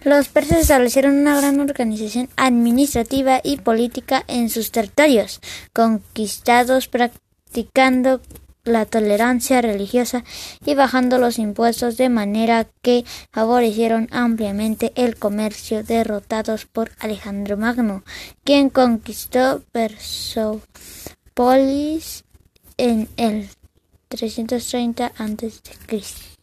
Los persas establecieron una gran organización administrativa y política en sus territorios conquistados, practicando la tolerancia religiosa y bajando los impuestos de manera que favorecieron ampliamente el comercio derrotados por Alejandro Magno, quien conquistó Persepolis en el 330 a.C.